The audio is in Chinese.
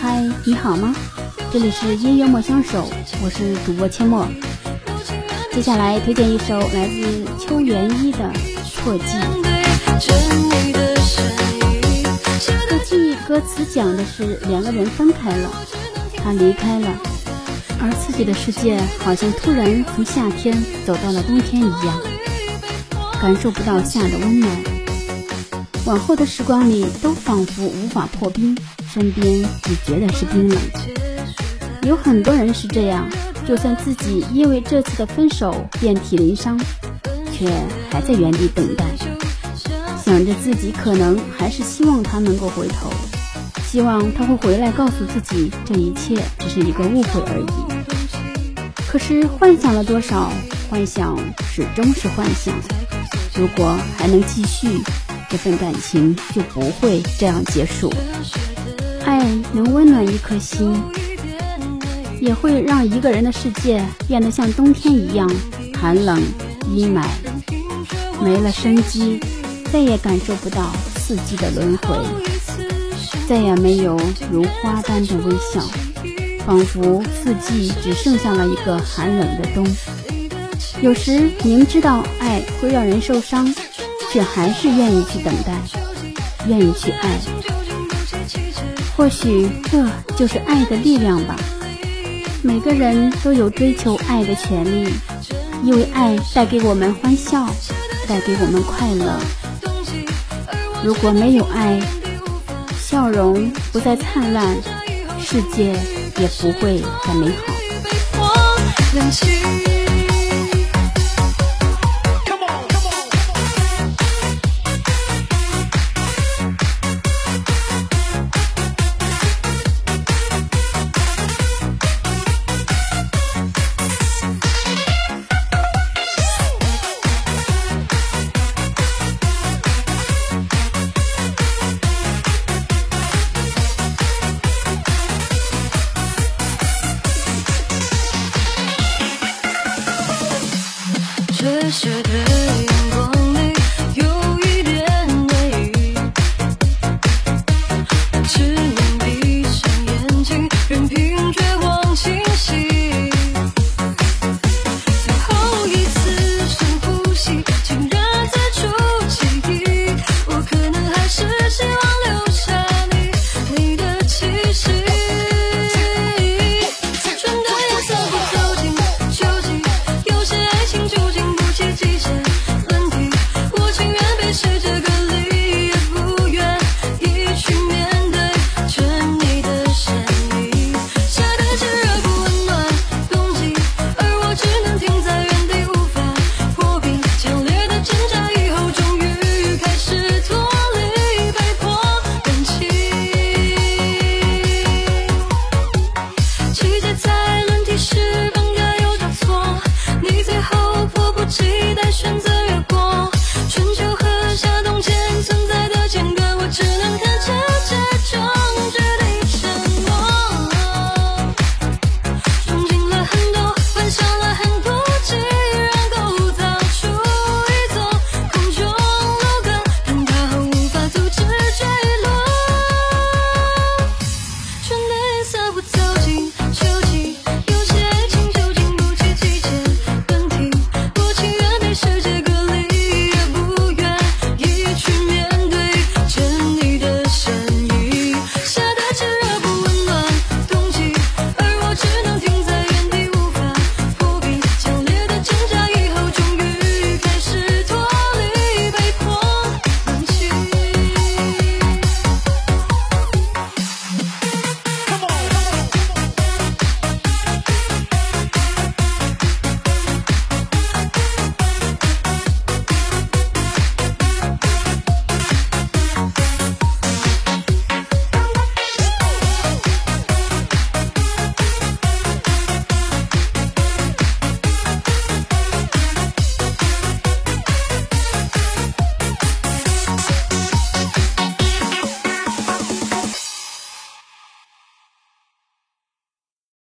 嗨，你好吗？这里是音乐莫相守，我是主播阡陌。接下来推荐一首来自邱元一的《错记》。错记歌词讲的是两个人分开了，他离开了，而自己的世界好像突然从夏天走到了冬天一样，感受不到夏的温暖。往后的时光里，都仿佛无法破冰。身边只觉得是冰冷，有很多人是这样，就算自己因为这次的分手遍体鳞伤，却还在原地等待，想着自己可能还是希望他能够回头，希望他会回来告诉自己这一切只是一个误会而已。可是幻想了多少，幻想始终是幻想。如果还能继续，这份感情就不会这样结束。爱能温暖一颗心，也会让一个人的世界变得像冬天一样寒冷阴霾，没了生机，再也感受不到四季的轮回，再也没有如花般的微笑，仿佛四季只剩下了一个寒冷的冬。有时明知道爱会让人受伤，却还是愿意去等待，愿意去爱。或许这就是爱的力量吧。每个人都有追求爱的权利，因为爱带给我们欢笑，带给我们快乐。如果没有爱，笑容不再灿烂，世界也不会再美好。düşürür